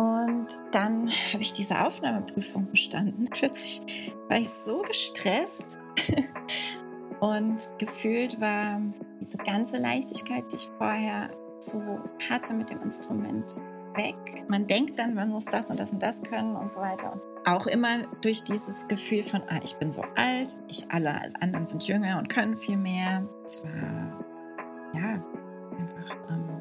Und dann habe ich diese Aufnahmeprüfung bestanden. Plötzlich war ich so gestresst und gefühlt war diese ganze Leichtigkeit, die ich vorher so hatte mit dem Instrument, weg. Man denkt dann, man muss das und das und das können und so weiter. Und auch immer durch dieses Gefühl von, ah, ich bin so alt, ich alle anderen sind jünger und können viel mehr. Es war ja einfach ähm,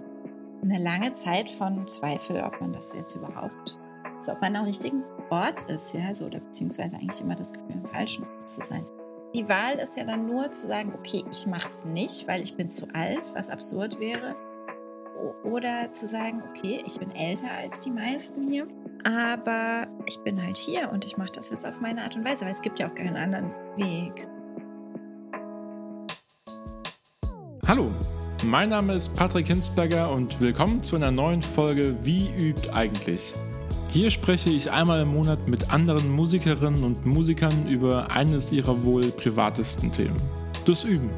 eine lange Zeit von Zweifel, ob man das jetzt überhaupt, also ob man am richtigen Ort ist, ja, so, oder beziehungsweise eigentlich immer das Gefühl, im falschen Ort zu sein. Die Wahl ist ja dann nur zu sagen, okay, ich mache es nicht, weil ich bin zu alt, was absurd wäre. Oder zu sagen, okay, ich bin älter als die meisten hier, aber ich bin halt hier und ich mache das jetzt auf meine Art und Weise, weil es gibt ja auch keinen anderen Weg. Hallo, mein Name ist Patrick Hinsberger und willkommen zu einer neuen Folge Wie übt eigentlich? Hier spreche ich einmal im Monat mit anderen Musikerinnen und Musikern über eines ihrer wohl privatesten Themen. Das Üben.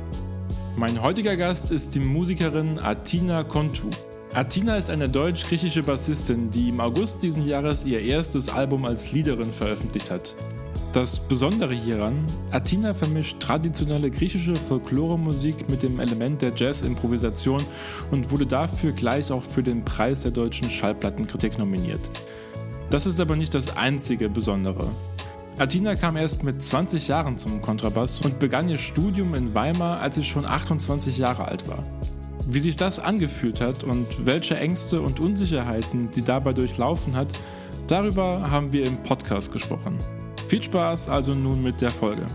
Mein heutiger Gast ist die Musikerin Atina Kontu. Atina ist eine deutsch-griechische Bassistin, die im August diesen Jahres ihr erstes Album als Liederin veröffentlicht hat. Das Besondere hieran, Atina vermischt traditionelle griechische Folklore-Musik mit dem Element der Jazz-Improvisation und wurde dafür gleich auch für den Preis der deutschen Schallplattenkritik nominiert. Das ist aber nicht das einzige Besondere. Atina kam erst mit 20 Jahren zum Kontrabass und begann ihr Studium in Weimar, als sie schon 28 Jahre alt war. Wie sich das angefühlt hat und welche Ängste und Unsicherheiten sie dabei durchlaufen hat, darüber haben wir im Podcast gesprochen. Viel Spaß also nun mit der Folge.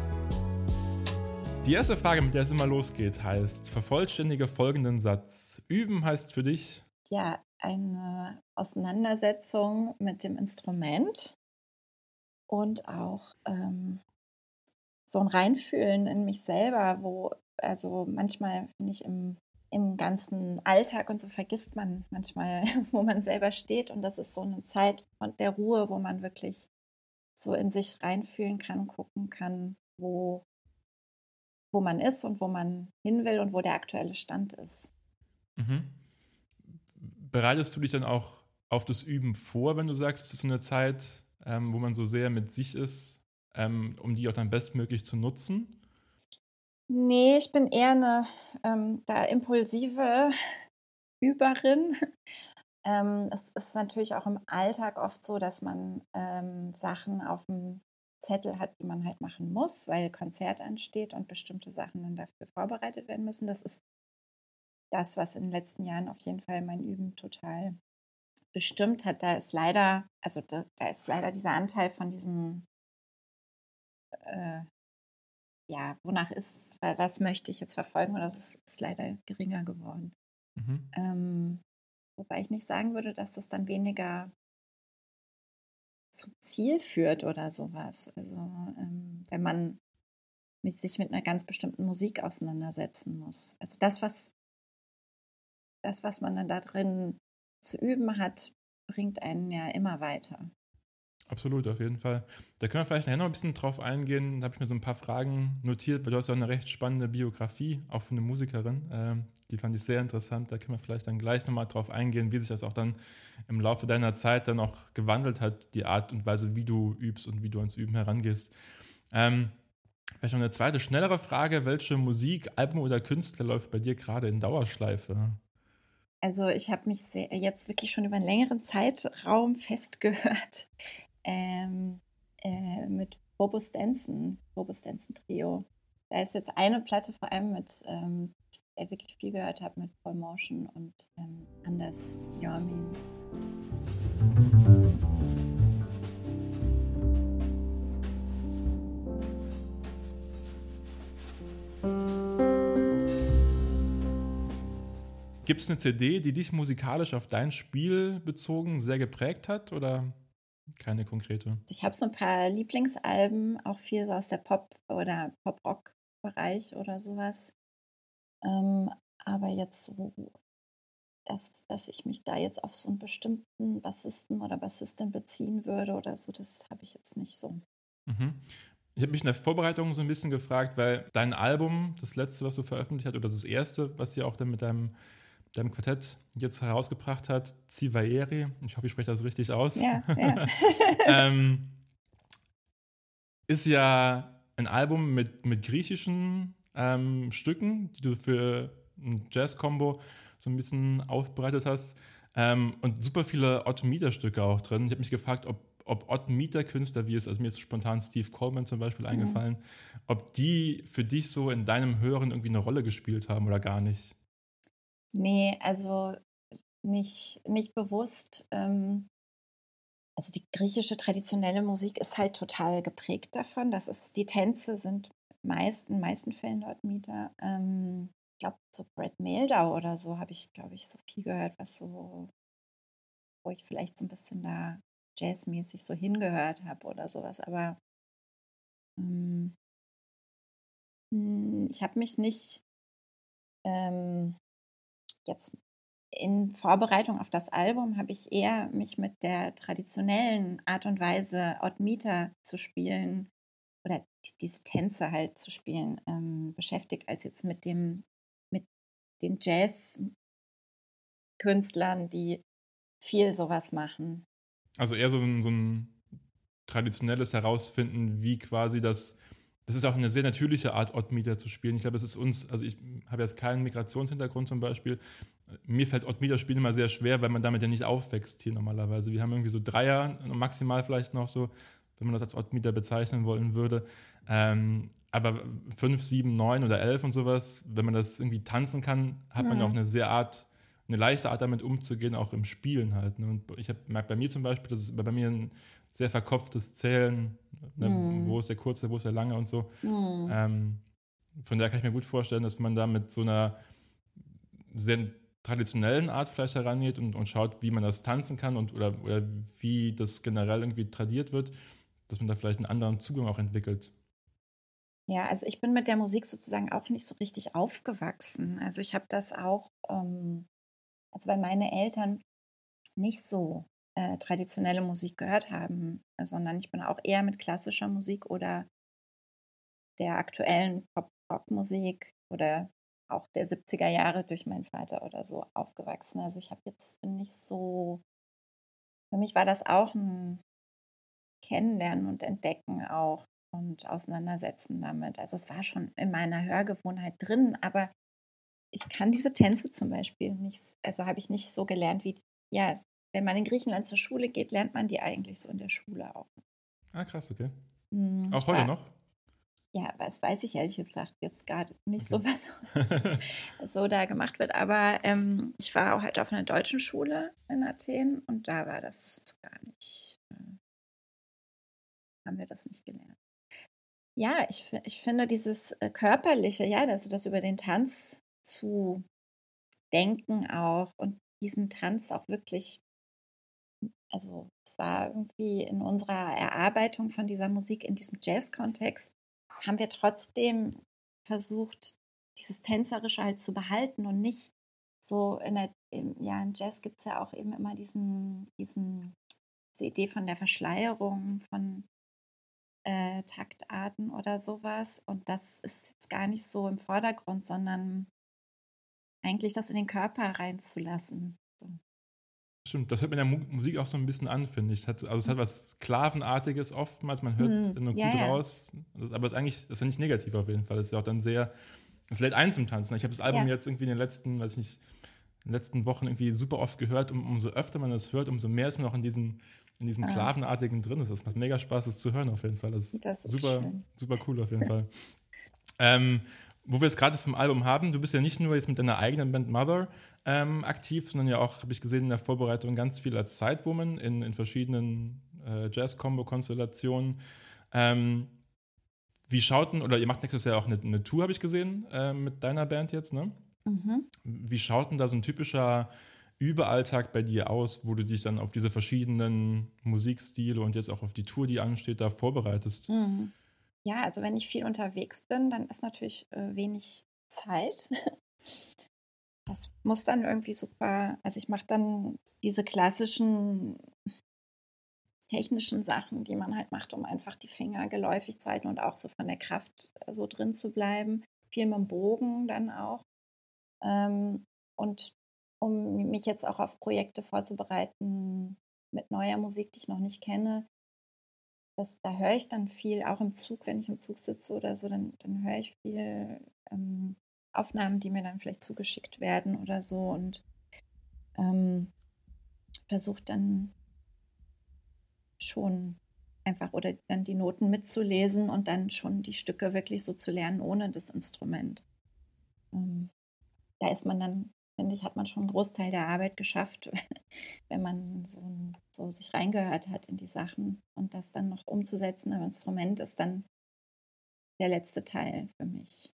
Die erste Frage, mit der es immer losgeht, heißt: Vervollständige folgenden Satz. Üben heißt für dich? Ja, eine Auseinandersetzung mit dem Instrument und auch ähm, so ein Reinfühlen in mich selber, wo, also manchmal finde ich im, im ganzen Alltag und so vergisst man manchmal, wo man selber steht und das ist so eine Zeit der Ruhe, wo man wirklich so in sich reinfühlen kann, gucken kann, wo, wo man ist und wo man hin will und wo der aktuelle Stand ist. Mhm. Bereitest du dich dann auch auf das Üben vor, wenn du sagst, es ist so eine Zeit, ähm, wo man so sehr mit sich ist, ähm, um die auch dann bestmöglich zu nutzen? Nee, ich bin eher eine ähm, da impulsive Überin. Ähm, es ist natürlich auch im Alltag oft so, dass man ähm, Sachen auf dem Zettel hat, die man halt machen muss, weil Konzert ansteht und bestimmte Sachen dann dafür vorbereitet werden müssen. Das ist das, was in den letzten Jahren auf jeden Fall mein Üben total bestimmt hat, da ist leider, also da, da ist leider dieser Anteil von diesem, äh, ja, wonach ist, was möchte ich jetzt verfolgen oder so, ist, ist leider geringer geworden. Mhm. Ähm, wobei ich nicht sagen würde, dass das dann weniger zum Ziel führt oder sowas. Also ähm, wenn man mit sich mit einer ganz bestimmten Musik auseinandersetzen muss. Also das, was das, was man dann da drin zu üben hat, bringt einen ja immer weiter. Absolut, auf jeden Fall. Da können wir vielleicht nachher noch ein bisschen drauf eingehen. Da habe ich mir so ein paar Fragen notiert, weil du hast ja eine recht spannende Biografie, auch von einer Musikerin. Ähm, die fand ich sehr interessant. Da können wir vielleicht dann gleich nochmal drauf eingehen, wie sich das auch dann im Laufe deiner Zeit dann auch gewandelt hat, die Art und Weise, wie du übst und wie du ans Üben herangehst. Ähm, vielleicht noch eine zweite, schnellere Frage. Welche Musik, Album oder Künstler läuft bei dir gerade in Dauerschleife? Also ich habe mich sehr, jetzt wirklich schon über einen längeren Zeitraum festgehört ähm, äh, mit Bobo Stenson, Bobo Stenson Trio. Da ist jetzt eine Platte vor allem mit, ähm, die ich wirklich viel gehört habe, mit Paul Motion und ähm, Anders Jormin. Gibt es eine CD, die dich musikalisch auf dein Spiel bezogen sehr geprägt hat oder keine konkrete? Ich habe so ein paar Lieblingsalben, auch viel so aus der Pop- oder Pop-Rock-Bereich oder sowas. Ähm, aber jetzt so, dass, dass ich mich da jetzt auf so einen bestimmten Bassisten oder Bassistin beziehen würde oder so, das habe ich jetzt nicht so. Mhm. Ich habe mich in der Vorbereitung so ein bisschen gefragt, weil dein Album, das letzte, was du veröffentlicht hast, oder das erste, was ja auch dann mit deinem deinem Quartett jetzt herausgebracht hat, Civaeri, ich hoffe, ich spreche das richtig aus, ja, ja. ähm, ist ja ein Album mit, mit griechischen ähm, Stücken, die du für ein Jazz-Combo so ein bisschen aufbereitet hast. Ähm, und super viele Odd-Meter-Stücke auch drin. Ich habe mich gefragt, ob, ob Odd-Meter-Künstler, wie es, also mir ist spontan Steve Coleman zum Beispiel mhm. eingefallen, ob die für dich so in deinem Hören irgendwie eine Rolle gespielt haben oder gar nicht. Nee, also nicht, nicht bewusst. Ähm, also die griechische traditionelle Musik ist halt total geprägt davon. Das ist, die Tänze sind meist, in meisten Fällen dort Mieter. Ähm, ich glaube, so Brad Meldau oder so habe ich, glaube ich, so viel gehört, was so, wo ich vielleicht so ein bisschen da jazzmäßig so hingehört habe oder sowas. Aber ähm, hm, ich habe mich nicht ähm, jetzt in Vorbereitung auf das Album habe ich eher mich mit der traditionellen Art und Weise, Odd zu spielen oder diese Tänze halt zu spielen, ähm, beschäftigt, als jetzt mit dem, mit den Jazz-Künstlern, die viel sowas machen. Also eher so ein, so ein traditionelles Herausfinden, wie quasi das das ist auch eine sehr natürliche Art, Odd-Meter zu spielen. Ich glaube, es ist uns, also ich habe jetzt keinen Migrationshintergrund zum Beispiel. Mir fällt Odd-Meter-Spielen immer sehr schwer, weil man damit ja nicht aufwächst hier normalerweise. Wir haben irgendwie so Dreier, maximal vielleicht noch so, wenn man das als Odd-Meter bezeichnen wollen würde. Ähm, aber fünf, sieben, neun oder elf und sowas, wenn man das irgendwie tanzen kann, hat man ja auch eine sehr Art, eine leichte Art damit umzugehen, auch im Spielen halt. Ne? Und ich merke bei mir zum Beispiel, dass es bei mir ein sehr verkopftes Zählen, ne? mm. wo ist der kurze, wo ist der lange und so. Mm. Ähm, von daher kann ich mir gut vorstellen, dass man da mit so einer sehr traditionellen Art vielleicht herangeht und, und schaut, wie man das tanzen kann und oder, oder wie das generell irgendwie tradiert wird, dass man da vielleicht einen anderen Zugang auch entwickelt. Ja, also ich bin mit der Musik sozusagen auch nicht so richtig aufgewachsen. Also ich habe das auch, ähm, also weil meine Eltern nicht so äh, traditionelle Musik gehört haben, sondern ich bin auch eher mit klassischer Musik oder der aktuellen Pop-Rock-Musik oder auch der 70er Jahre durch meinen Vater oder so aufgewachsen. Also ich habe jetzt bin nicht so, für mich war das auch ein Kennenlernen und Entdecken auch und Auseinandersetzen damit. Also es war schon in meiner Hörgewohnheit drin, aber ich kann diese Tänze zum Beispiel nicht, also habe ich nicht so gelernt wie ja wenn man in Griechenland zur Schule geht, lernt man die eigentlich so in der Schule auch. Ah, krass, okay. Mhm, auch heute war, noch? Ja, das weiß ich ehrlich gesagt jetzt gerade nicht okay. so, was so da gemacht wird. Aber ähm, ich war auch halt auf einer deutschen Schule in Athen und da war das gar nicht, äh, haben wir das nicht gelernt. Ja, ich, ich finde dieses äh, körperliche, ja, also das über den Tanz zu denken auch und diesen Tanz auch wirklich also es war irgendwie in unserer Erarbeitung von dieser Musik in diesem Jazz-Kontext, haben wir trotzdem versucht, dieses Tänzerische halt zu behalten und nicht so in der, ja, im Jazz gibt es ja auch eben immer diesen, diesen, diese Idee von der Verschleierung von äh, Taktarten oder sowas. Und das ist jetzt gar nicht so im Vordergrund, sondern eigentlich das in den Körper reinzulassen. So. Stimmt, das hört man der Musik auch so ein bisschen an, finde ich. also es hat was Sklavenartiges oftmals, man hört hm. nur gut ja, raus. aber es ist eigentlich, das ist ja nicht negativ auf jeden Fall. Es ist ja auch dann sehr, es lädt ein zum Tanzen. Ich habe das Album ja. jetzt irgendwie in den letzten, weiß ich nicht, in den letzten Wochen irgendwie super oft gehört. Um, umso öfter man das hört, umso mehr ist man auch in diesen, in diesem ah. Sklavenartigen drin. Das macht mega Spaß, das zu hören auf jeden Fall. Das ist, das ist super, schön. super cool auf jeden Fall. ähm, wo wir es gerade vom Album haben, du bist ja nicht nur jetzt mit deiner eigenen Band Mother ähm, aktiv, sondern ja auch, habe ich gesehen, in der Vorbereitung ganz viel als Sidewoman in, in verschiedenen äh, Jazz-Combo-Konstellationen. Ähm, wie schaut denn, oder ihr macht nächstes Jahr auch eine, eine Tour, habe ich gesehen, äh, mit deiner Band jetzt, ne? Mhm. Wie schaut denn da so ein typischer Überalltag bei dir aus, wo du dich dann auf diese verschiedenen Musikstile und jetzt auch auf die Tour, die ansteht, da vorbereitest? Mhm. Ja, also wenn ich viel unterwegs bin, dann ist natürlich äh, wenig Zeit. Das muss dann irgendwie super, also ich mache dann diese klassischen technischen Sachen, die man halt macht, um einfach die Finger geläufig zu halten und auch so von der Kraft äh, so drin zu bleiben. Viel mit dem Bogen dann auch. Ähm, und um mich jetzt auch auf Projekte vorzubereiten mit neuer Musik, die ich noch nicht kenne, das, da höre ich dann viel, auch im Zug, wenn ich im Zug sitze oder so, dann, dann höre ich viel ähm, Aufnahmen, die mir dann vielleicht zugeschickt werden oder so und ähm, versuche dann schon einfach oder dann die Noten mitzulesen und dann schon die Stücke wirklich so zu lernen ohne das Instrument. Ähm, da ist man dann, finde ich, hat man schon einen Großteil der Arbeit geschafft, wenn man so, so sich reingehört hat in die Sachen und das dann noch umzusetzen im Instrument ist dann der letzte Teil für mich.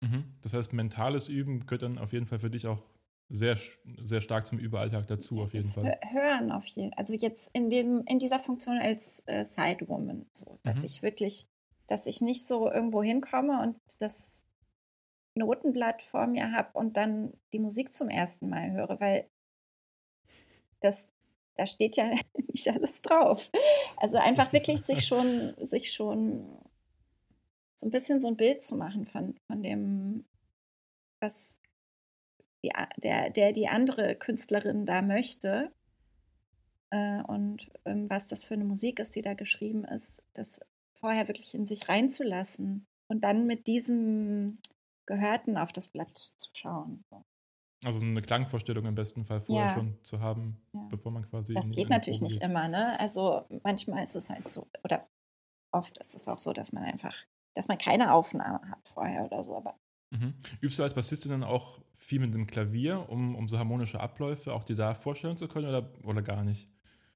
Mhm. Das heißt, mentales Üben gehört dann auf jeden Fall für dich auch sehr, sehr stark zum Überalltag dazu, auf jeden das Fall. Hören auf jeden Fall. Also jetzt in, dem, in dieser Funktion als äh, Sidewoman, so, dass mhm. ich wirklich, dass ich nicht so irgendwo hinkomme und das Notenblatt vor mir habe und dann die Musik zum ersten Mal höre, weil das, da steht ja nicht alles drauf. Also einfach wirklich sich schon, sich schon so ein bisschen so ein Bild zu machen von, von dem, was die, der, der die andere Künstlerin da möchte äh, und ähm, was das für eine Musik ist, die da geschrieben ist, das vorher wirklich in sich reinzulassen und dann mit diesem Gehörten auf das Blatt zu schauen. Also eine Klangvorstellung im besten Fall vorher ja. schon zu haben, ja. bevor man quasi. Das geht natürlich nicht immer, ne? Also manchmal ist es halt so, oder oft ist es auch so, dass man einfach, dass man keine Aufnahme hat vorher oder so, aber Mhm. Übst du als Bassistin dann auch viel mit dem Klavier, um, um so harmonische Abläufe auch dir da vorstellen zu können oder, oder gar nicht?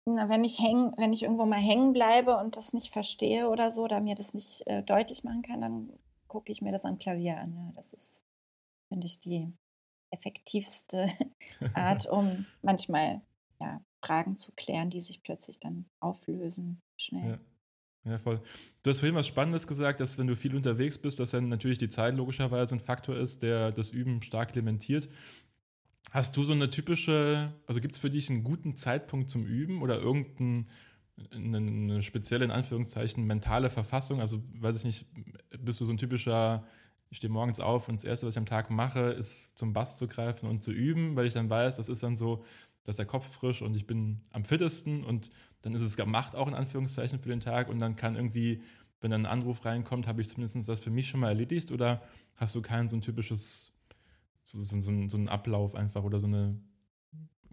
Na, wenn ich häng, wenn ich irgendwo mal hängen bleibe und das nicht verstehe oder so, oder mir das nicht äh, deutlich machen kann, dann gucke ich mir das am Klavier an. Ja. Das ist, finde ich, die effektivste Art, um manchmal ja, Fragen zu klären, die sich plötzlich dann auflösen, schnell. Ja. Ja, voll. Du hast vorhin was Spannendes gesagt, dass wenn du viel unterwegs bist, dass dann natürlich die Zeit logischerweise ein Faktor ist, der das Üben stark limitiert. Hast du so eine typische, also gibt es für dich einen guten Zeitpunkt zum Üben oder irgendeine eine spezielle, in Anführungszeichen, mentale Verfassung? Also, weiß ich nicht, bist du so ein typischer, ich stehe morgens auf und das Erste, was ich am Tag mache, ist zum Bass zu greifen und zu üben, weil ich dann weiß, das ist dann so, dass der Kopf frisch und ich bin am fittesten und dann ist es gemacht auch in Anführungszeichen für den Tag und dann kann irgendwie, wenn dann ein Anruf reinkommt, habe ich zumindest das für mich schon mal erledigt oder hast du kein so ein typisches, so, so, so, so einen Ablauf einfach oder so eine,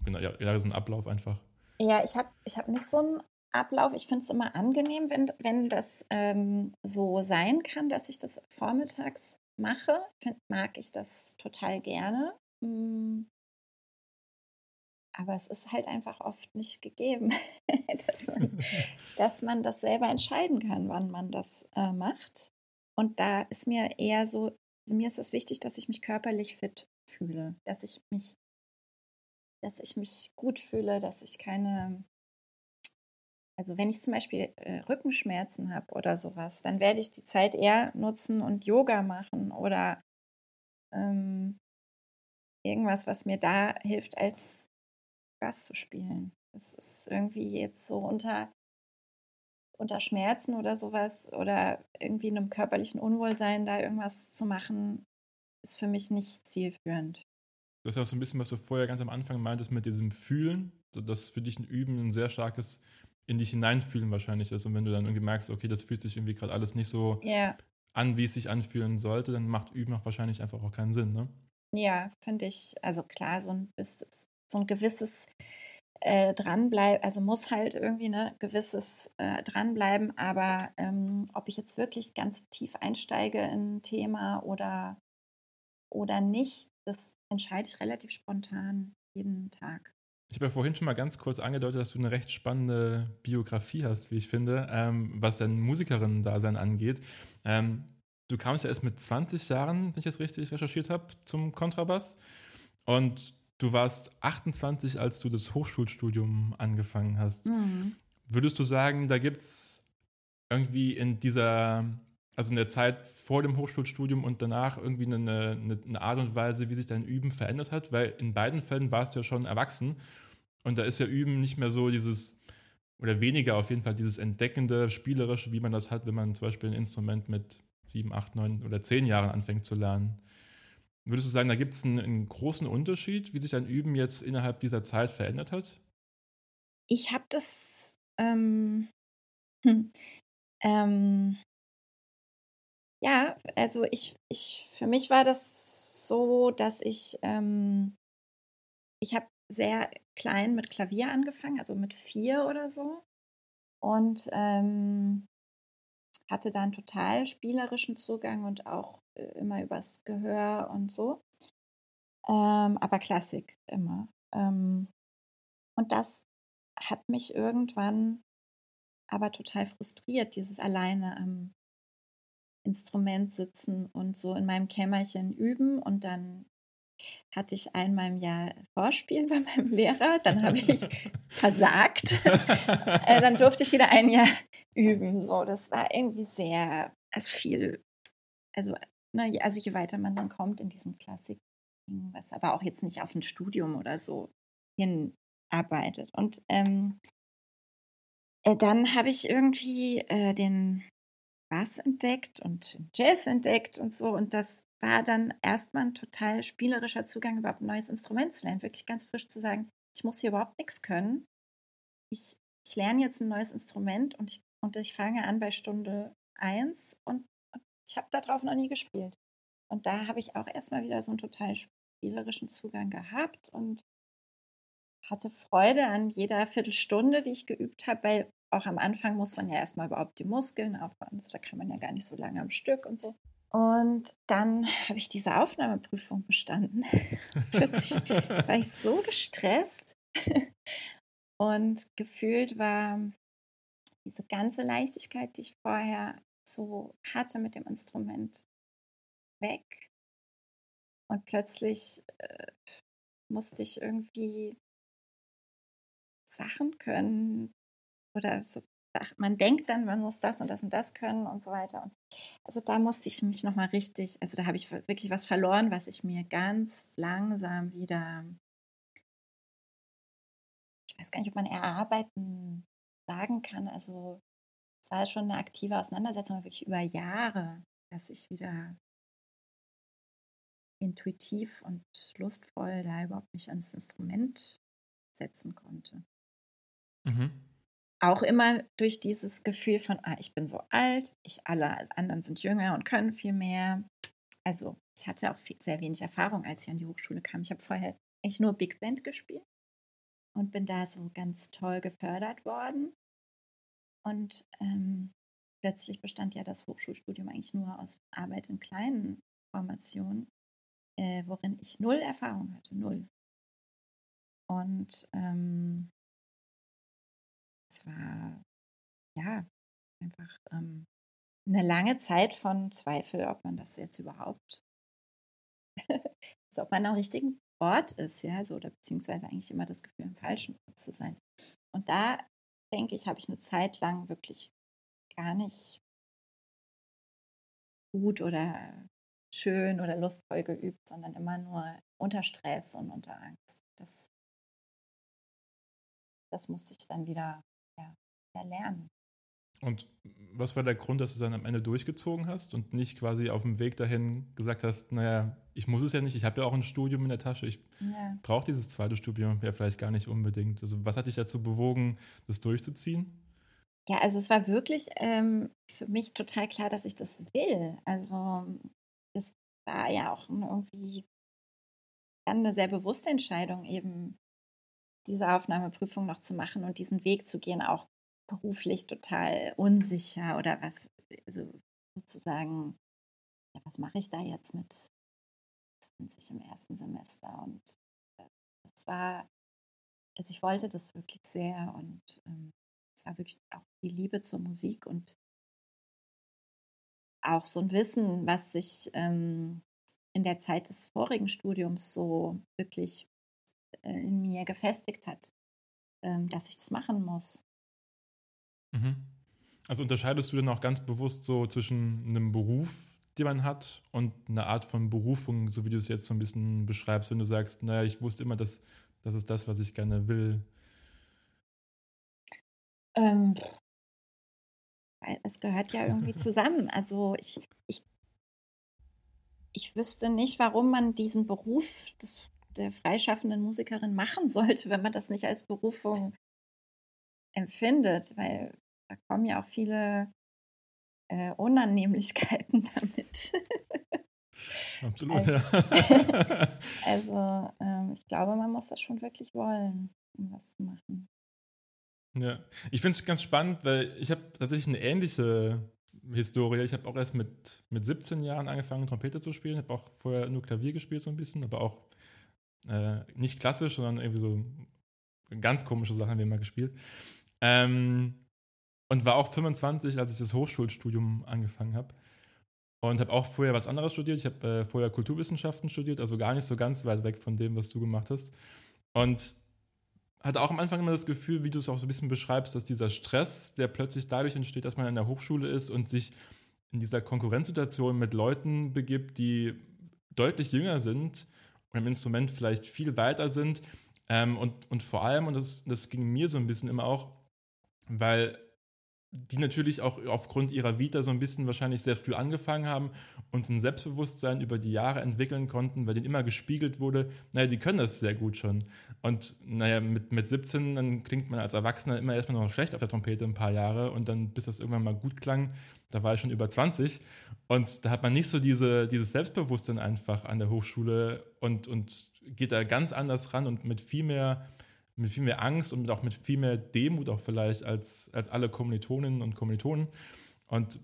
genau, ja so einen Ablauf einfach? Ja, ich habe ich hab nicht so einen Ablauf. Ich finde es immer angenehm, wenn, wenn das ähm, so sein kann, dass ich das vormittags mache. Find, mag ich das total gerne. Hm. Aber es ist halt einfach oft nicht gegeben, dass, man, dass, man, das selber entscheiden kann, wann man das äh, macht. Und da ist mir eher so, also mir ist es wichtig, dass ich mich körperlich fit fühle, dass ich mich, dass ich mich gut fühle, dass ich keine, also wenn ich zum Beispiel äh, Rückenschmerzen habe oder sowas, dann werde ich die Zeit eher nutzen und Yoga machen oder ähm, irgendwas, was mir da hilft, als Bass zu spielen. Das ist irgendwie jetzt so unter, unter Schmerzen oder sowas oder irgendwie einem körperlichen Unwohlsein da irgendwas zu machen, ist für mich nicht zielführend. Das ist auch so ein bisschen, was du vorher ganz am Anfang meintest mit diesem Fühlen, dass für dich ein Üben ein sehr starkes in dich hineinfühlen wahrscheinlich ist. Und wenn du dann irgendwie merkst, okay, das fühlt sich irgendwie gerade alles nicht so yeah. an, wie es sich anfühlen sollte, dann macht Üben auch wahrscheinlich einfach auch keinen Sinn, ne? Ja, finde ich, also klar, so ein, so ein gewisses äh, dranbleiben, also muss halt irgendwie ne gewisses äh, dranbleiben, aber ähm, ob ich jetzt wirklich ganz tief einsteige in ein Thema oder, oder nicht, das entscheide ich relativ spontan jeden Tag. Ich habe ja vorhin schon mal ganz kurz angedeutet, dass du eine recht spannende Biografie hast, wie ich finde, ähm, was dein Musikerinnen-Dasein angeht. Ähm, du kamst ja erst mit 20 Jahren, wenn ich das richtig recherchiert habe, zum Kontrabass. Und Du warst 28, als du das Hochschulstudium angefangen hast. Mhm. Würdest du sagen, da gibt es irgendwie in dieser, also in der Zeit vor dem Hochschulstudium und danach irgendwie eine, eine, eine Art und Weise, wie sich dein Üben verändert hat? Weil in beiden Fällen warst du ja schon erwachsen und da ist ja Üben nicht mehr so dieses, oder weniger auf jeden Fall dieses entdeckende, spielerische, wie man das hat, wenn man zum Beispiel ein Instrument mit sieben, acht, neun oder zehn Jahren anfängt zu lernen. würdest du sagen, da gibt es einen, einen, großen Unterschied, wie sich dein Üben jetzt innerhalb dieser Zeit verändert hat? Ich habe das ähm, hm, ähm, ja, also ich, ich, für mich war das so, dass ich, ähm, ich habe sehr klein mit Klavier angefangen, also mit vier oder so. Und ähm, hatte dann total spielerischen Zugang und auch äh, immer übers Gehör und so. Ähm, aber Klassik immer. Ähm, und das hat mich irgendwann aber total frustriert, dieses alleine am Instrument sitzen und so in meinem Kämmerchen üben und dann hatte ich einmal im Jahr Vorspiel bei meinem Lehrer, dann habe ich versagt, äh, dann durfte ich wieder ein Jahr üben. So, das war irgendwie sehr, also viel, also, ne, also je weiter man dann kommt in diesem Klassik, was aber auch jetzt nicht auf ein Studium oder so hinarbeitet. Und ähm, äh, dann habe ich irgendwie äh, den Bass entdeckt und Jazz entdeckt und so. Und das war dann erstmal ein total spielerischer Zugang, überhaupt ein neues Instrument zu lernen. Wirklich ganz frisch zu sagen, ich muss hier überhaupt nichts können. Ich, ich lerne jetzt ein neues Instrument und ich, und ich fange an bei Stunde 1 und, und ich habe darauf noch nie gespielt. Und da habe ich auch erstmal wieder so einen total spielerischen Zugang gehabt und hatte Freude an jeder Viertelstunde, die ich geübt habe, weil auch am Anfang muss man ja erstmal überhaupt die Muskeln aufbauen. Also da kann man ja gar nicht so lange am Stück und so. Und dann habe ich diese Aufnahmeprüfung bestanden. Plötzlich war ich so gestresst und gefühlt war diese ganze Leichtigkeit, die ich vorher so hatte mit dem Instrument, weg. Und plötzlich äh, musste ich irgendwie Sachen können oder so, man denkt dann, man muss das und das und das können und so weiter. Und also da musste ich mich nochmal richtig, also da habe ich wirklich was verloren, was ich mir ganz langsam wieder, ich weiß gar nicht, ob man erarbeiten sagen kann. Also es war schon eine aktive Auseinandersetzung, wirklich über Jahre, dass ich wieder intuitiv und lustvoll da überhaupt mich ans Instrument setzen konnte. Mhm. Auch immer durch dieses Gefühl von, ah, ich bin so alt, ich alle anderen sind jünger und können viel mehr. Also ich hatte auch viel, sehr wenig Erfahrung, als ich an die Hochschule kam. Ich habe vorher eigentlich nur Big Band gespielt und bin da so ganz toll gefördert worden. Und ähm, plötzlich bestand ja das Hochschulstudium eigentlich nur aus Arbeit in kleinen Formationen, äh, worin ich null Erfahrung hatte, null. Und ähm, war ja einfach ähm, eine lange Zeit von Zweifel, ob man das jetzt überhaupt, also ob man am richtigen Ort ist, ja, so, oder beziehungsweise eigentlich immer das Gefühl, im falschen Ort zu sein. Und da denke ich, habe ich eine Zeit lang wirklich gar nicht gut oder schön oder lustvoll geübt, sondern immer nur unter Stress und unter Angst. Das, das musste ich dann wieder lernen. Und was war der Grund, dass du dann am Ende durchgezogen hast und nicht quasi auf dem Weg dahin gesagt hast, naja, ich muss es ja nicht, ich habe ja auch ein Studium in der Tasche, ich ja. brauche dieses zweite Studium ja vielleicht gar nicht unbedingt. Also was hat dich dazu bewogen, das durchzuziehen? Ja, also es war wirklich ähm, für mich total klar, dass ich das will. Also es war ja auch irgendwie dann eine sehr bewusste Entscheidung, eben diese Aufnahmeprüfung noch zu machen und diesen Weg zu gehen, auch beruflich total unsicher oder was, also sozusagen, ja, was mache ich da jetzt mit 20 im ersten Semester? Und das war, also ich wollte das wirklich sehr und ähm, es war wirklich auch die Liebe zur Musik und auch so ein Wissen, was sich ähm, in der Zeit des vorigen Studiums so wirklich äh, in mir gefestigt hat, ähm, dass ich das machen muss. Mhm. Also unterscheidest du denn auch ganz bewusst so zwischen einem Beruf, den man hat, und einer Art von Berufung, so wie du es jetzt so ein bisschen beschreibst, wenn du sagst, naja, ich wusste immer, dass das ist das, was ich gerne will? Ähm, es gehört ja irgendwie zusammen. Also ich, ich, ich wüsste nicht, warum man diesen Beruf des, der freischaffenden Musikerin machen sollte, wenn man das nicht als Berufung empfindet, weil da kommen ja auch viele äh, Unannehmlichkeiten damit. Absolut, also, ja. also ähm, ich glaube, man muss das schon wirklich wollen, um was zu machen. Ja, ich finde es ganz spannend, weil ich habe tatsächlich eine ähnliche Historie. Ich habe auch erst mit, mit 17 Jahren angefangen, Trompete zu spielen. Ich habe auch vorher nur Klavier gespielt so ein bisschen, aber auch äh, nicht klassisch, sondern irgendwie so ganz komische Sachen haben wir immer gespielt. Ähm, und war auch 25, als ich das Hochschulstudium angefangen habe. Und habe auch vorher was anderes studiert. Ich habe äh, vorher Kulturwissenschaften studiert, also gar nicht so ganz weit weg von dem, was du gemacht hast. Und hatte auch am Anfang immer das Gefühl, wie du es auch so ein bisschen beschreibst, dass dieser Stress, der plötzlich dadurch entsteht, dass man in der Hochschule ist und sich in dieser Konkurrenzsituation mit Leuten begibt, die deutlich jünger sind und im Instrument vielleicht viel weiter sind. Ähm, und, und vor allem, und das, das ging mir so ein bisschen immer auch, weil die natürlich auch aufgrund ihrer Vita so ein bisschen wahrscheinlich sehr früh angefangen haben und ein Selbstbewusstsein über die Jahre entwickeln konnten, weil denen immer gespiegelt wurde, naja, die können das sehr gut schon. Und naja, mit, mit 17, dann klingt man als Erwachsener immer erstmal noch schlecht auf der Trompete ein paar Jahre und dann, bis das irgendwann mal gut klang, da war ich schon über 20 und da hat man nicht so diese, dieses Selbstbewusstsein einfach an der Hochschule und, und geht da ganz anders ran und mit viel mehr mit viel mehr Angst und auch mit viel mehr Demut auch vielleicht als, als alle Kommilitoninnen und Kommilitonen. Und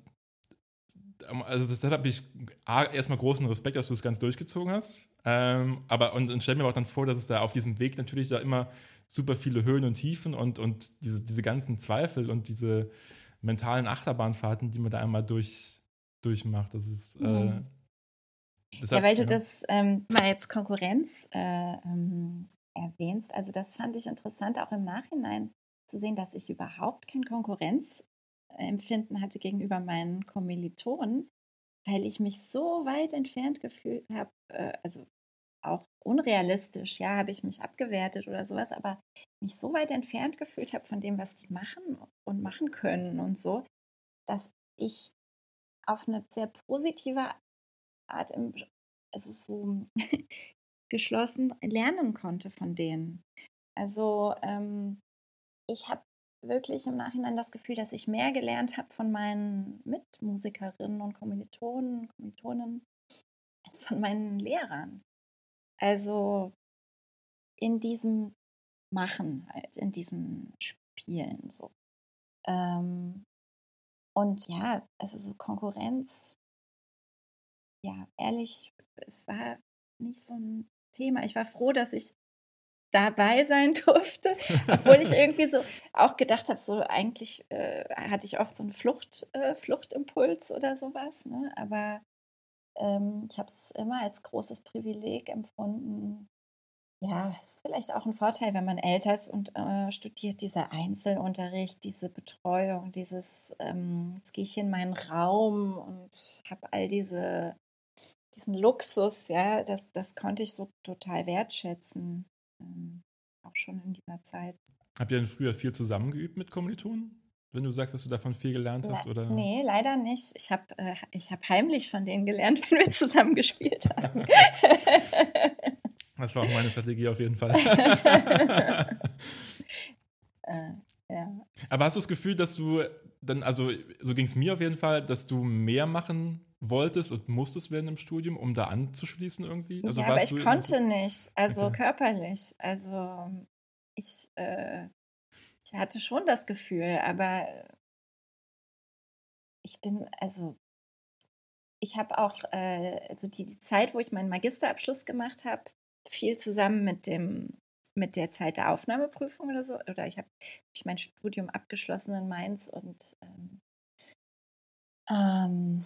ähm, also deshalb habe ich erstmal großen Respekt, dass du es ganz durchgezogen hast. Ähm, aber und, und stell mir auch dann vor, dass es da auf diesem Weg natürlich da immer super viele Höhen und Tiefen und, und diese, diese ganzen Zweifel und diese mentalen Achterbahnfahrten, die man da einmal durch, durchmacht. Das ist äh, mhm. äh, deshalb, ja, weil du ja. das ähm, mal jetzt Konkurrenz äh, ähm, erwähnst. Also das fand ich interessant, auch im Nachhinein zu sehen, dass ich überhaupt kein Konkurrenzempfinden hatte gegenüber meinen Kommilitonen, weil ich mich so weit entfernt gefühlt habe, äh, also auch unrealistisch, ja, habe ich mich abgewertet oder sowas, aber mich so weit entfernt gefühlt habe von dem, was die machen und machen können und so, dass ich auf eine sehr positive Art im, also so geschlossen lernen konnte von denen. Also ähm, ich habe wirklich im Nachhinein das Gefühl, dass ich mehr gelernt habe von meinen Mitmusikerinnen und Kommilitonen, Kommilitonen als von meinen Lehrern. Also in diesem Machen halt, in diesem Spielen so. Ähm, und ja, also so Konkurrenz, ja, ehrlich, es war nicht so ein Thema. Ich war froh, dass ich dabei sein durfte, obwohl ich irgendwie so auch gedacht habe, so eigentlich äh, hatte ich oft so einen Flucht, äh, Fluchtimpuls oder sowas, ne? aber ähm, ich habe es immer als großes Privileg empfunden. Ja, ist vielleicht auch ein Vorteil, wenn man älter ist und äh, studiert, dieser Einzelunterricht, diese Betreuung, dieses, ähm, jetzt gehe ich in meinen Raum und habe all diese diesen Luxus, ja, das, das konnte ich so total wertschätzen, ähm, auch schon in dieser Zeit. Habt ihr denn früher viel zusammengeübt mit Kommilitonen? Wenn du sagst, dass du davon viel gelernt hast, oder? Nee, leider nicht. Ich habe äh, hab heimlich von denen gelernt, wenn wir zusammen gespielt haben. das war auch meine Strategie auf jeden Fall. äh, ja. Aber hast du das Gefühl, dass du dann, also so ging es mir auf jeden Fall, dass du mehr machen wolltest und musstest werden im Studium, um da anzuschließen irgendwie? Also ja, aber ich konnte nicht, also okay. körperlich. Also ich, äh, ich hatte schon das Gefühl, aber ich bin, also ich habe auch, äh, also die, die Zeit, wo ich meinen Magisterabschluss gemacht habe, viel zusammen mit dem mit der Zeit der Aufnahmeprüfung oder so. Oder ich habe ich mein Studium abgeschlossen in Mainz und ähm, ähm,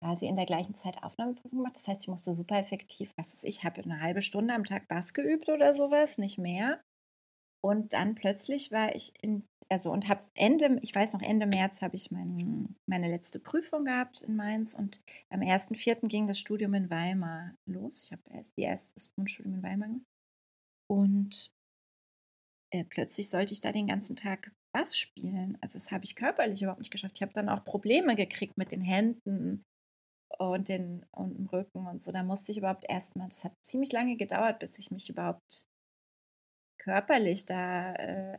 quasi in der gleichen Zeit Aufnahmeprüfung gemacht. Das heißt, ich musste super effektiv, was ich habe eine halbe Stunde am Tag Bass geübt oder sowas, nicht mehr. Und dann plötzlich war ich in, also und habe Ende, ich weiß noch, Ende März habe ich mein, meine letzte Prüfung gehabt in Mainz und am 1.4. ging das Studium in Weimar los. Ich habe erst die erste das Grundstudium in Weimar gemacht. Und äh, plötzlich sollte ich da den ganzen Tag Bass spielen. Also das habe ich körperlich überhaupt nicht geschafft. Ich habe dann auch Probleme gekriegt mit den Händen und den und im Rücken und so. Da musste ich überhaupt erstmal, das hat ziemlich lange gedauert, bis ich mich überhaupt körperlich da äh,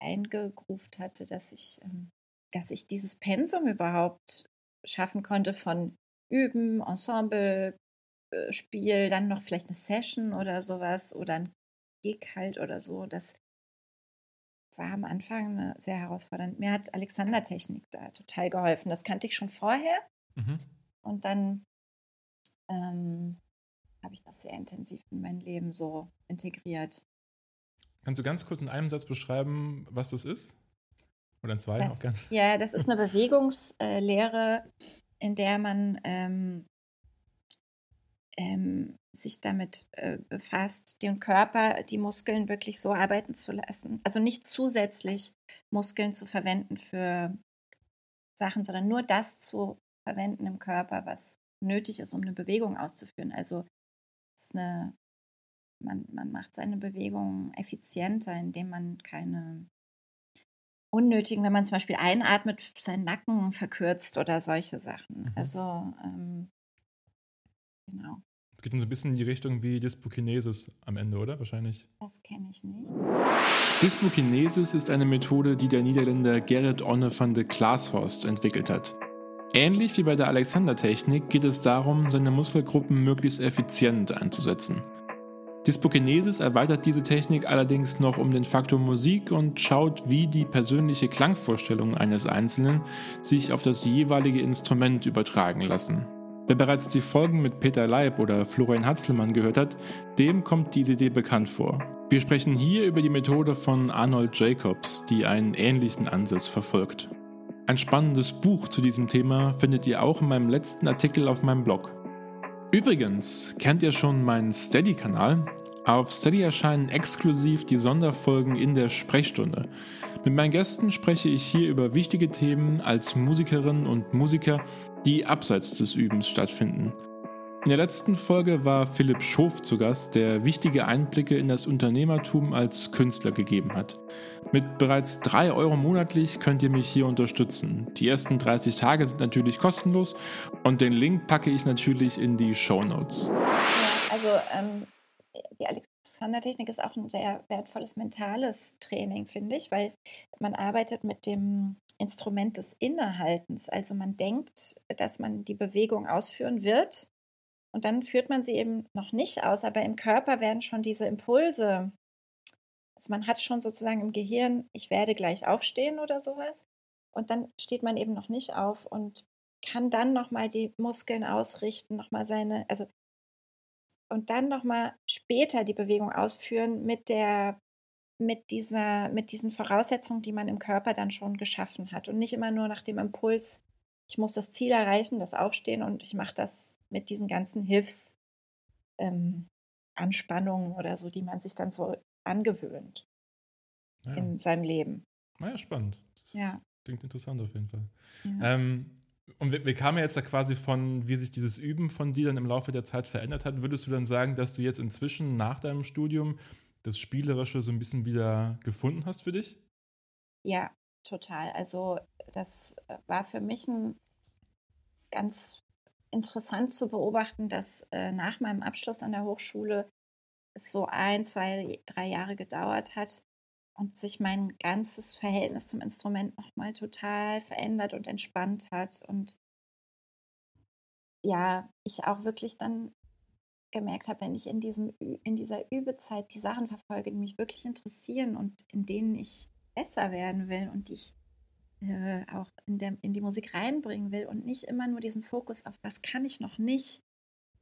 eingegruft hatte, dass ich, ähm, dass ich dieses Pensum überhaupt schaffen konnte von Üben, Ensemble, äh, Spiel, dann noch vielleicht eine Session oder sowas oder ein Gig halt oder so. Das war am Anfang sehr herausfordernd. Mir hat Alexander-Technik da total geholfen. Das kannte ich schon vorher. Mhm. Und dann ähm, habe ich das sehr intensiv in mein Leben so integriert. Kannst du ganz kurz in einem Satz beschreiben, was das ist? Oder in zwei das, auch gerne? Ja, das ist eine Bewegungslehre, in der man ähm, ähm, sich damit äh, befasst, den Körper, die Muskeln wirklich so arbeiten zu lassen. Also nicht zusätzlich Muskeln zu verwenden für Sachen, sondern nur das zu verwenden im Körper, was nötig ist, um eine Bewegung auszuführen. Also ist eine, man, man macht seine Bewegung effizienter, indem man keine unnötigen, wenn man zum Beispiel einatmet, seinen Nacken verkürzt oder solche Sachen. Mhm. Also ähm, genau. Es geht so ein bisschen in die Richtung wie Dyspokinesis am Ende, oder? Wahrscheinlich. Das kenne ich nicht. Dyspokinesis ist eine Methode, die der Niederländer Gerrit Onne van de Klaashorst entwickelt hat. Ähnlich wie bei der Alexander-Technik geht es darum, seine Muskelgruppen möglichst effizient einzusetzen. Dyspokinesis erweitert diese Technik allerdings noch um den Faktor Musik und schaut, wie die persönliche Klangvorstellung eines Einzelnen sich auf das jeweilige Instrument übertragen lassen. Wer bereits die Folgen mit Peter Leib oder Florian Hatzelmann gehört hat, dem kommt diese Idee bekannt vor. Wir sprechen hier über die Methode von Arnold Jacobs, die einen ähnlichen Ansatz verfolgt. Ein spannendes Buch zu diesem Thema findet ihr auch in meinem letzten Artikel auf meinem Blog. Übrigens, kennt ihr schon meinen Steady-Kanal? Auf Steady erscheinen exklusiv die Sonderfolgen in der Sprechstunde. Mit meinen Gästen spreche ich hier über wichtige Themen als Musikerin und Musiker, die abseits des Übens stattfinden. In der letzten Folge war Philipp Schof zu Gast, der wichtige Einblicke in das Unternehmertum als Künstler gegeben hat. Mit bereits 3 Euro monatlich könnt ihr mich hier unterstützen. Die ersten 30 Tage sind natürlich kostenlos und den Link packe ich natürlich in die Show Notes. Ja, also ähm, die Alexander-Technik ist auch ein sehr wertvolles mentales Training, finde ich, weil man arbeitet mit dem Instrument des Innehaltens. Also man denkt, dass man die Bewegung ausführen wird und dann führt man sie eben noch nicht aus, aber im Körper werden schon diese Impulse, also man hat schon sozusagen im Gehirn, ich werde gleich aufstehen oder sowas. Und dann steht man eben noch nicht auf und kann dann nochmal die Muskeln ausrichten, nochmal seine, also und dann nochmal später die Bewegung ausführen mit der, mit dieser, mit diesen Voraussetzungen, die man im Körper dann schon geschaffen hat und nicht immer nur nach dem Impuls, ich muss das Ziel erreichen, das Aufstehen und ich mache das mit diesen ganzen Hilfsanspannungen ähm, oder so, die man sich dann so angewöhnt ja. in seinem Leben. Naja, spannend. Das ja. Klingt interessant auf jeden Fall. Ja. Ähm, und wir, wir, kamen ja jetzt da quasi von, wie sich dieses Üben von dir dann im Laufe der Zeit verändert hat. Würdest du dann sagen, dass du jetzt inzwischen nach deinem Studium das Spielerische so ein bisschen wieder gefunden hast für dich? Ja, total. Also das war für mich ein ganz interessant zu beobachten, dass äh, nach meinem Abschluss an der Hochschule es so ein, zwei, drei Jahre gedauert hat und sich mein ganzes Verhältnis zum Instrument nochmal total verändert und entspannt hat. Und ja, ich auch wirklich dann gemerkt habe, wenn ich in, diesem, in dieser Übezeit die Sachen verfolge, die mich wirklich interessieren und in denen ich besser werden will und die ich äh, auch in, der, in die Musik reinbringen will und nicht immer nur diesen Fokus auf, was kann ich noch nicht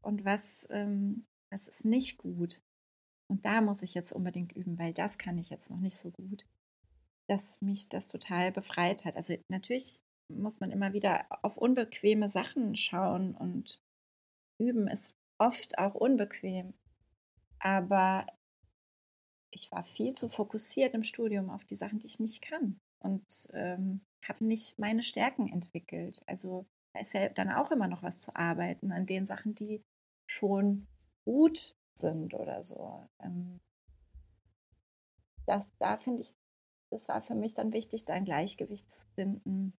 und was, ähm, was ist nicht gut. Und da muss ich jetzt unbedingt üben, weil das kann ich jetzt noch nicht so gut, dass mich das total befreit hat. Also natürlich muss man immer wieder auf unbequeme Sachen schauen und üben ist oft auch unbequem. Aber ich war viel zu fokussiert im Studium auf die Sachen, die ich nicht kann und ähm, habe nicht meine Stärken entwickelt. Also da ist ja dann auch immer noch was zu arbeiten an den Sachen, die schon gut sind oder so. Ähm, das, da finde ich, das war für mich dann wichtig, da ein Gleichgewicht zu finden